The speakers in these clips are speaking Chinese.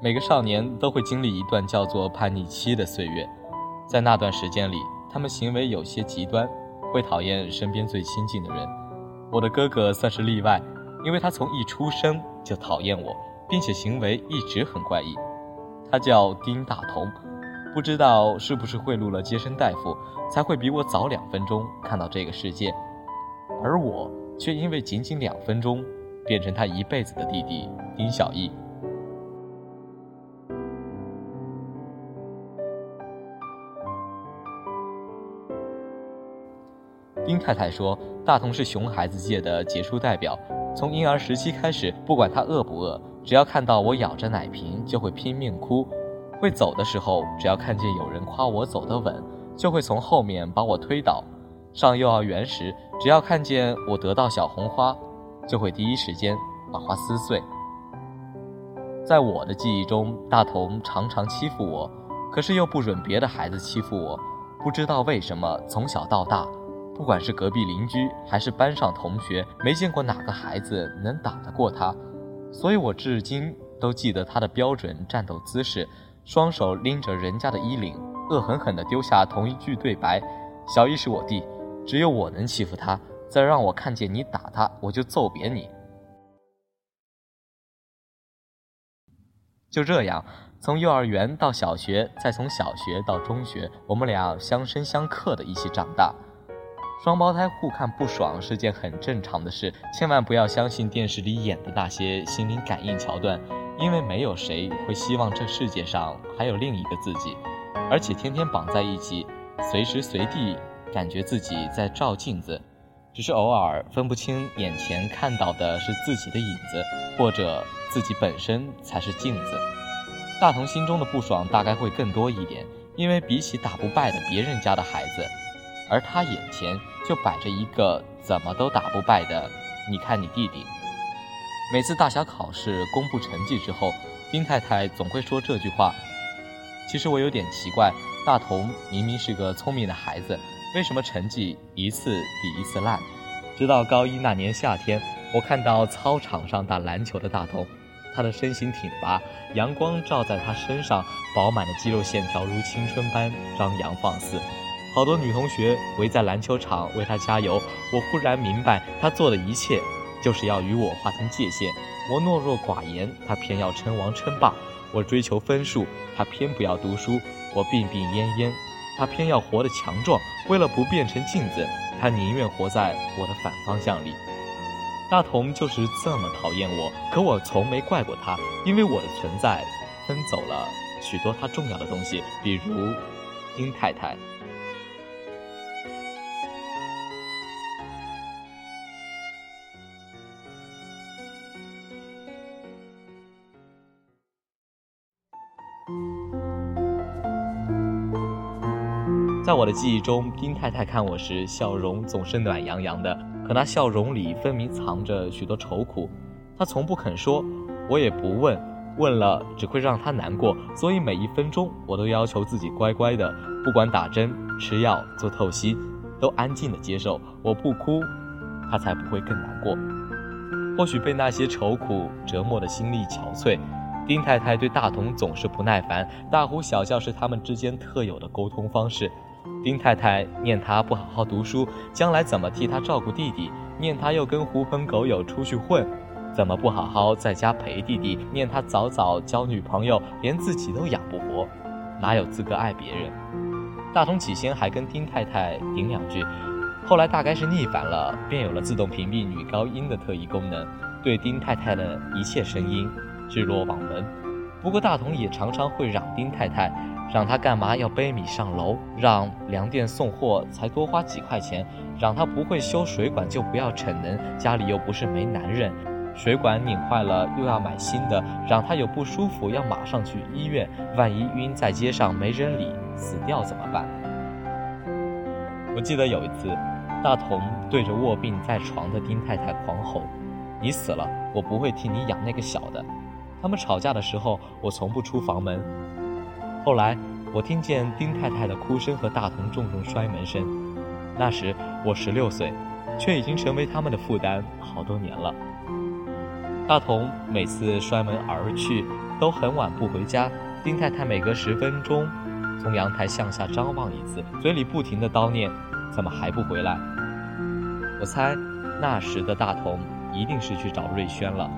每个少年都会经历一段叫做叛逆期的岁月，在那段时间里，他们行为有些极端，会讨厌身边最亲近的人。我的哥哥算是例外，因为他从一出生就讨厌我，并且行为一直很怪异。他叫丁大同，不知道是不是贿赂了接生大夫，才会比我早两分钟看到这个世界，而我却因为仅仅两分钟，变成他一辈子的弟弟丁小艺。太太说：“大同是熊孩子界的杰出代表。从婴儿时期开始，不管他饿不饿，只要看到我咬着奶瓶，就会拼命哭；会走的时候，只要看见有人夸我走得稳，就会从后面把我推倒；上幼儿园时，只要看见我得到小红花，就会第一时间把花撕碎。在我的记忆中，大同常常欺负我，可是又不准别的孩子欺负我。不知道为什么，从小到大。”不管是隔壁邻居还是班上同学，没见过哪个孩子能打得过他，所以我至今都记得他的标准战斗姿势：双手拎着人家的衣领，恶狠狠地丢下同一句对白：“小易是我弟，只有我能欺负他，再让我看见你打他，我就揍扁你。”就这样，从幼儿园到小学，再从小学到中学，我们俩相生相克的一起长大。双胞胎互看不爽是件很正常的事，千万不要相信电视里演的那些心灵感应桥段，因为没有谁会希望这世界上还有另一个自己，而且天天绑在一起，随时随地感觉自己在照镜子，只是偶尔分不清眼前看到的是自己的影子，或者自己本身才是镜子。大同心中的不爽大概会更多一点，因为比起打不败的别人家的孩子。而他眼前就摆着一个怎么都打不败的，你看你弟弟。每次大小考试公布成绩之后，丁太太总会说这句话。其实我有点奇怪，大同明明是个聪明的孩子，为什么成绩一次比一次烂？直到高一那年夏天，我看到操场上打篮球的大同，他的身形挺拔，阳光照在他身上，饱满的肌肉线条如青春般张扬放肆。好多女同学围在篮球场为他加油，我忽然明白，他做的一切就是要与我划清界限。我懦弱寡言，他偏要称王称霸；我追求分数，他偏不要读书；我病病恹恹，他偏要活得强壮。为了不变成镜子，他宁愿活在我的反方向里。大同就是这么讨厌我，可我从没怪过他，因为我的存在分走了许多他重要的东西，比如丁太太。在我的记忆中，丁太太看我时笑容总是暖洋洋的，可那笑容里分明藏着许多愁苦。她从不肯说，我也不问，问了只会让她难过。所以每一分钟，我都要求自己乖乖的，不管打针、吃药、做透析，都安静的接受。我不哭，她才不会更难过。或许被那些愁苦折磨的心力憔悴，丁太太对大同总是不耐烦，大呼小叫是他们之间特有的沟通方式。丁太太念他不好好读书，将来怎么替他照顾弟弟？念他又跟狐朋狗友出去混，怎么不好好在家陪弟弟？念他早早交女朋友，连自己都养不活，哪有资格爱别人？大同起先还跟丁太太顶两句，后来大概是逆反了，便有了自动屏蔽女高音的特异功能，对丁太太的一切声音置若罔闻。不过大同也常常会嚷丁太太。让他干嘛要背米上楼？让粮店送货才多花几块钱？让他不会修水管就不要逞能，家里又不是没男人，水管拧坏了又要买新的。让他有不舒服要马上去医院，万一晕在街上没人理，死掉怎么办？我记得有一次，大同对着卧病在床的丁太太狂吼：“你死了，我不会替你养那个小的。”他们吵架的时候，我从不出房门。后来，我听见丁太太的哭声和大同重重摔门声。那时我十六岁，却已经成为他们的负担好多年了。大同每次摔门而去，都很晚不回家。丁太太每隔十分钟从阳台向下张望一次，嘴里不停的叨念：“怎么还不回来？”我猜，那时的大同一定是去找瑞轩了。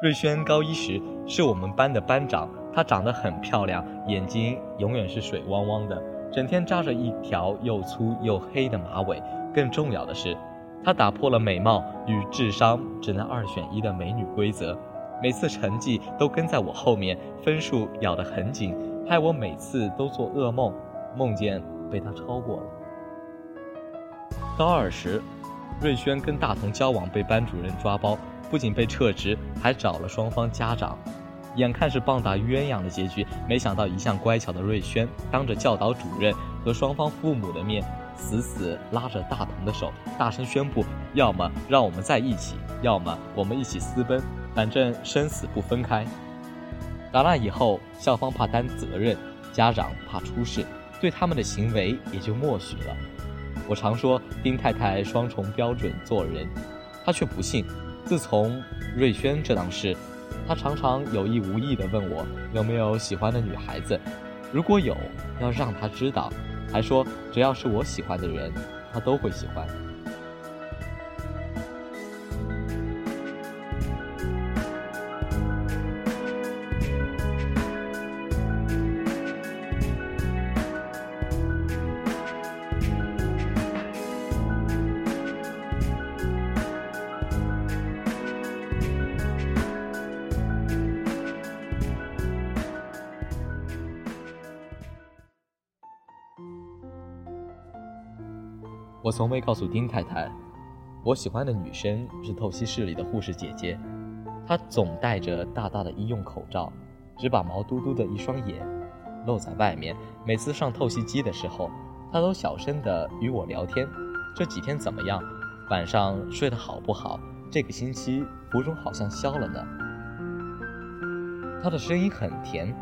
瑞轩高一时是我们班的班长，她长得很漂亮，眼睛永远是水汪汪的，整天扎着一条又粗又黑的马尾。更重要的是，她打破了美貌与智商只能二选一的美女规则，每次成绩都跟在我后面，分数咬得很紧，害我每次都做噩梦，梦见被她超过了。高二时，瑞轩跟大同交往被班主任抓包。不仅被撤职，还找了双方家长，眼看是棒打鸳鸯的结局，没想到一向乖巧的瑞轩当着教导主任和双方父母的面，死死拉着大同的手，大声宣布：要么让我们在一起，要么我们一起私奔，反正生死不分开。打那以后，校方怕担责任，家长怕出事，对他们的行为也就默许了。我常说丁太太双重标准做人，她却不信。自从瑞轩这档事，他常常有意无意地问我有没有喜欢的女孩子，如果有，要让他知道，还说只要是我喜欢的人，他都会喜欢。我从未告诉丁太太，我喜欢的女生是透析室里的护士姐姐。她总戴着大大的医用口罩，只把毛嘟嘟的一双眼露在外面。每次上透析机的时候，她都小声地与我聊天：“这几天怎么样？晚上睡得好不好？这个星期浮肿好像消了呢。”她的声音很甜，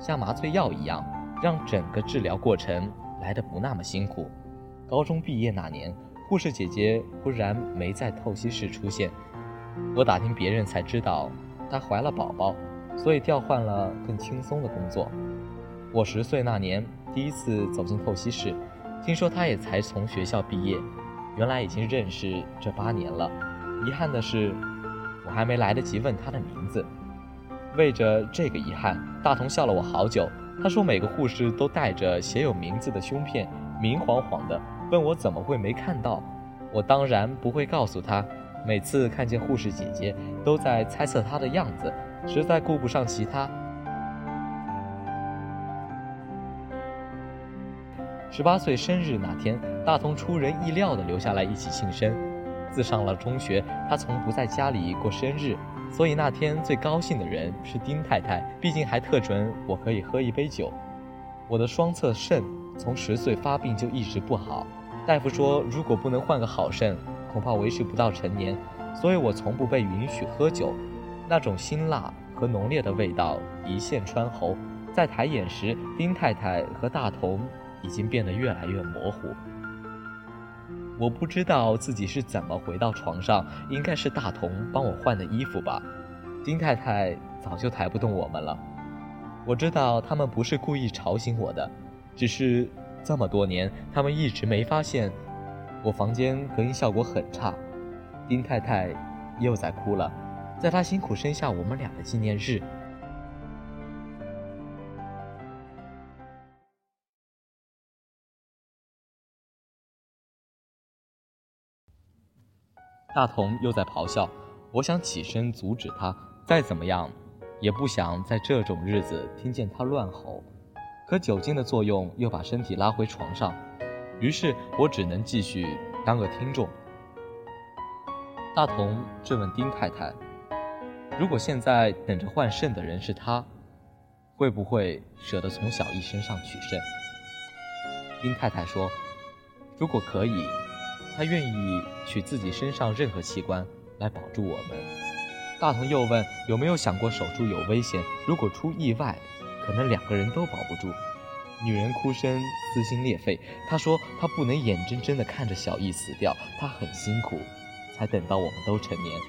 像麻醉药一样，让整个治疗过程来得不那么辛苦。高中毕业那年，护士姐姐忽然没在透析室出现。我打听别人才知道，她怀了宝宝，所以调换了更轻松的工作。我十岁那年第一次走进透析室，听说她也才从学校毕业，原来已经认识这八年了。遗憾的是，我还没来得及问她的名字。为着这个遗憾，大同笑了我好久。他说每个护士都带着写有名字的胸片，明晃晃的。问我怎么会没看到？我当然不会告诉他。每次看见护士姐姐，都在猜测她的样子，实在顾不上其他。十八岁生日那天，大同出人意料地留下来一起庆生。自上了中学，他从不在家里过生日，所以那天最高兴的人是丁太太，毕竟还特准我可以喝一杯酒。我的双侧肾从十岁发病就一直不好。大夫说，如果不能换个好肾，恐怕维持不到成年，所以我从不被允许喝酒。那种辛辣和浓烈的味道一线穿喉，在抬眼时，丁太太和大同已经变得越来越模糊。我不知道自己是怎么回到床上，应该是大同帮我换的衣服吧。丁太太早就抬不动我们了。我知道他们不是故意吵醒我的，只是。这么多年，他们一直没发现我房间隔音效果很差。丁太太又在哭了，在她辛苦生下我们俩的纪念日。大同又在咆哮，我想起身阻止他，再怎么样，也不想在这种日子听见他乱吼。可酒精的作用又把身体拉回床上，于是我只能继续当个听众。大同质问丁太太：“如果现在等着换肾的人是他，会不会舍得从小艺身上取肾？”丁太太说：“如果可以，他愿意取自己身上任何器官来保住我们。”大同又问：“有没有想过手术有危险？如果出意外？”可能两个人都保不住。女人哭声撕心裂肺。她说她不能眼睁睁地看着小易死掉，她很辛苦，才等到我们都成年。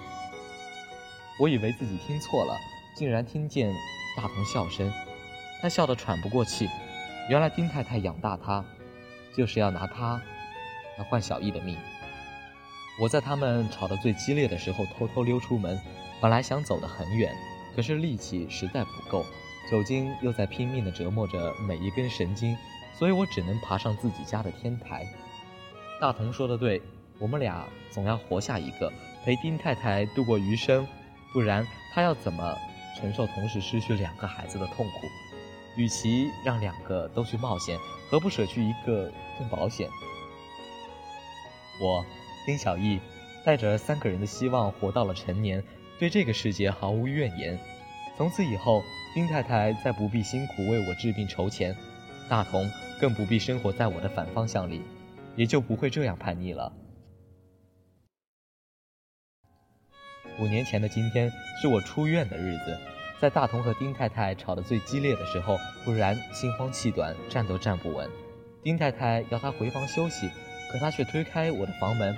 我以为自己听错了，竟然听见大同笑声。他笑得喘不过气。原来丁太太养大他，就是要拿他来换小易的命。我在他们吵得最激烈的时候偷偷溜出门，本来想走得很远，可是力气实在不够。酒精又在拼命地折磨着每一根神经，所以我只能爬上自己家的天台。大同说的对，我们俩总要活下一个，陪丁太太度过余生，不然她要怎么承受同时失去两个孩子的痛苦？与其让两个都去冒险，何不舍去一个更保险？我丁小艺带着三个人的希望活到了成年，对这个世界毫无怨言。从此以后。丁太太再不必辛苦为我治病筹钱，大同更不必生活在我的反方向里，也就不会这样叛逆了。五年前的今天是我出院的日子，在大同和丁太太吵得最激烈的时候，忽然心慌气短，站都站不稳。丁太太要他回房休息，可他却推开我的房门，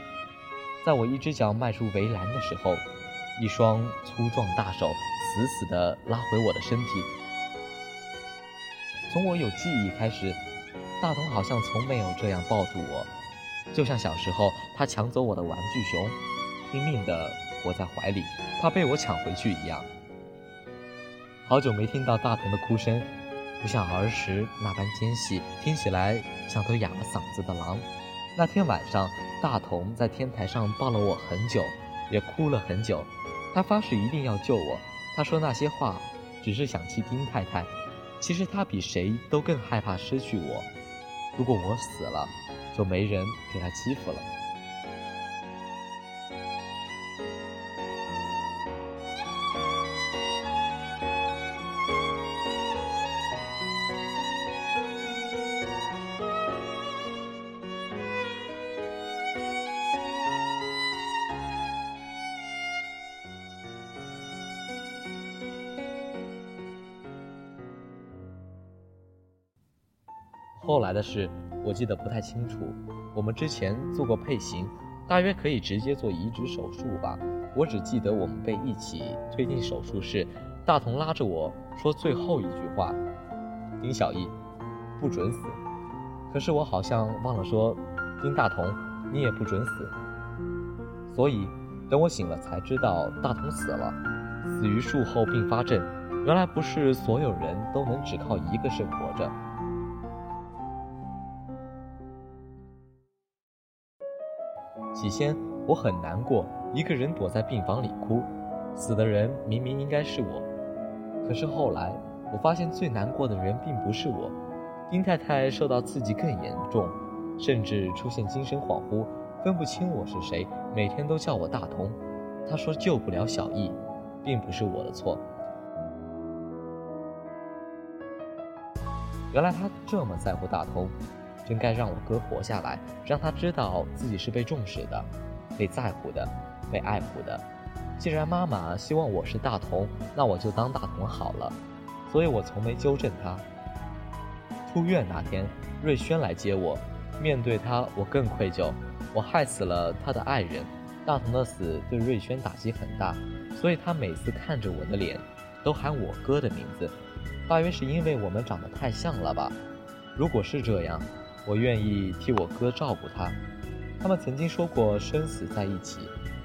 在我一只脚迈出围栏的时候。一双粗壮大手死死地拉回我的身体。从我有记忆开始，大同好像从没有这样抱住我，就像小时候他抢走我的玩具熊，拼命地裹在怀里，怕被我抢回去一样。好久没听到大同的哭声，不像儿时那般尖细，听起来像头哑了嗓子的狼。那天晚上，大同在天台上抱了我很久，也哭了很久。他发誓一定要救我。他说那些话，只是想气丁太太。其实他比谁都更害怕失去我。如果我死了，就没人给他欺负了。后来的事我记得不太清楚。我们之前做过配型，大约可以直接做移植手术吧。我只记得我们被一起推进手术室，大同拉着我说最后一句话：“丁小艺，不准死。”可是我好像忘了说：“丁大同，你也不准死。”所以等我醒了才知道大同死了，死于术后并发症。原来不是所有人都能只靠一个肾活着。起先我很难过，一个人躲在病房里哭，死的人明明应该是我。可是后来我发现最难过的人并不是我，丁太太受到刺激更严重，甚至出现精神恍惚，分不清我是谁，每天都叫我大同。她说救不了小易，并不是我的错。原来她这么在乎大同。应该让我哥活下来，让他知道自己是被重视的、被在乎的、被爱护的。既然妈妈希望我是大同，那我就当大同好了。所以我从没纠正他。出院那天，瑞轩来接我，面对他，我更愧疚。我害死了他的爱人。大同的死对瑞轩打击很大，所以他每次看着我的脸，都喊我哥的名字。大约是因为我们长得太像了吧？如果是这样。我愿意替我哥照顾他。他们曾经说过生死在一起，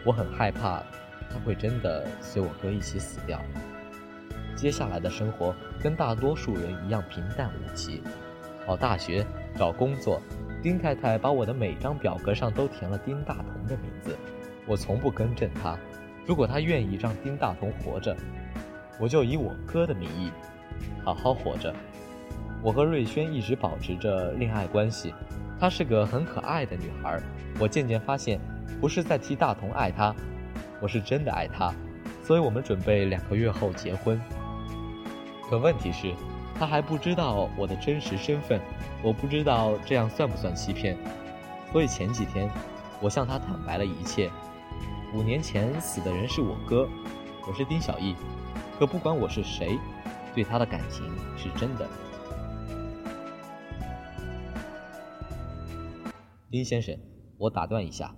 我很害怕他会真的随我哥一起死掉。接下来的生活跟大多数人一样平淡无奇，考大学、找工作。丁太太把我的每张表格上都填了丁大同的名字，我从不更正他。如果他愿意让丁大同活着，我就以我哥的名义好好活着。我和瑞轩一直保持着恋爱关系，她是个很可爱的女孩。我渐渐发现，不是在替大同爱她，我是真的爱她，所以我们准备两个月后结婚。可问题是，她还不知道我的真实身份，我不知道这样算不算欺骗。所以前几天，我向她坦白了一切。五年前死的人是我哥，我是丁小艺。可不管我是谁，对他的感情是真的。丁先生，我打断一下，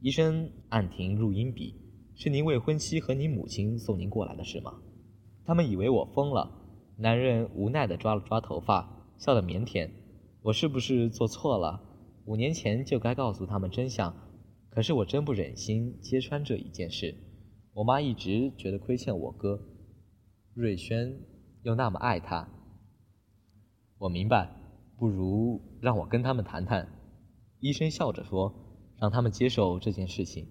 医生按停录音笔，是您未婚妻和您母亲送您过来的是吗？他们以为我疯了。男人无奈地抓了抓头发，笑得腼腆。我是不是做错了？五年前就该告诉他们真相，可是我真不忍心揭穿这一件事。我妈一直觉得亏欠我哥，瑞轩又那么爱他。我明白，不如让我跟他们谈谈。医生笑着说：“让他们接受这件事情，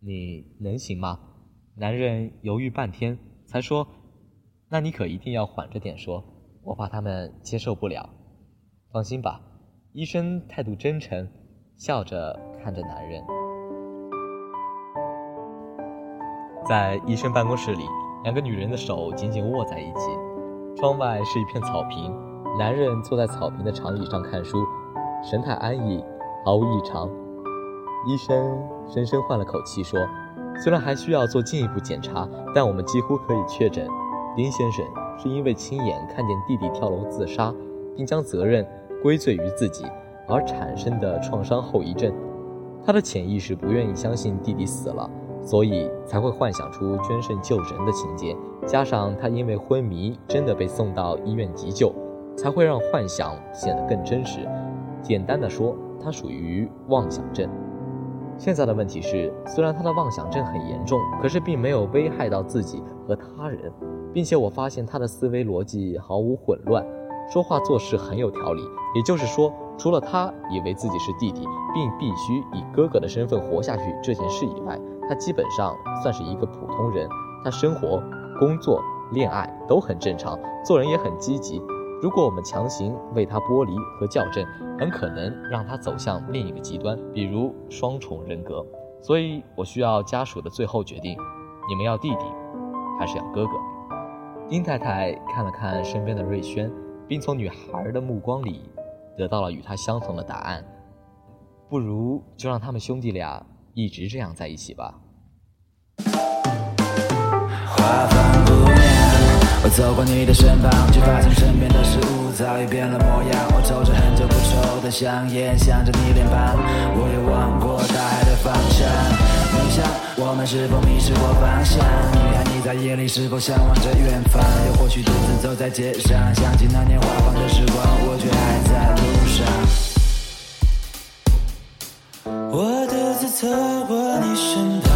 你能行吗？”男人犹豫半天，才说：“那你可一定要缓着点说，我怕他们接受不了。”放心吧，医生态度真诚，笑着看着男人。在医生办公室里，两个女人的手紧紧握在一起。窗外是一片草坪，男人坐在草坪的长椅上看书，神态安逸，毫无异常。医生深深换了口气说：“虽然还需要做进一步检查，但我们几乎可以确诊，丁先生是因为亲眼看见弟弟跳楼自杀，并将责任归罪于自己而产生的创伤后遗症。他的潜意识不愿意相信弟弟死了。”所以才会幻想出捐肾救人的情节，加上他因为昏迷真的被送到医院急救，才会让幻想显得更真实。简单的说，他属于妄想症。现在的问题是，虽然他的妄想症很严重，可是并没有危害到自己和他人，并且我发现他的思维逻辑毫无混乱，说话做事很有条理。也就是说，除了他以为自己是弟弟，并必须以哥哥的身份活下去这件事以外，他基本上算是一个普通人，他生活、工作、恋爱都很正常，做人也很积极。如果我们强行为他剥离和校正，很可能让他走向另一个极端，比如双重人格。所以我需要家属的最后决定：你们要弟弟，还是要哥哥？丁太太看了看身边的瑞轩，并从女孩的目光里得到了与他相同的答案。不如就让他们兄弟俩。一直这样在一起吧。画风不变，我走过你的身旁，却发现身边的事物早已变了模样。我抽着很久不抽的香烟，想着你脸庞，我也望过大海的方向。你想，我们是否迷失过方向？女孩，你在夜里是否向往着远方？又或许独自走在街上，想起那年花放的时光，我却还在路上。我独自走过你身旁。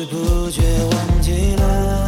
不知不觉忘记了。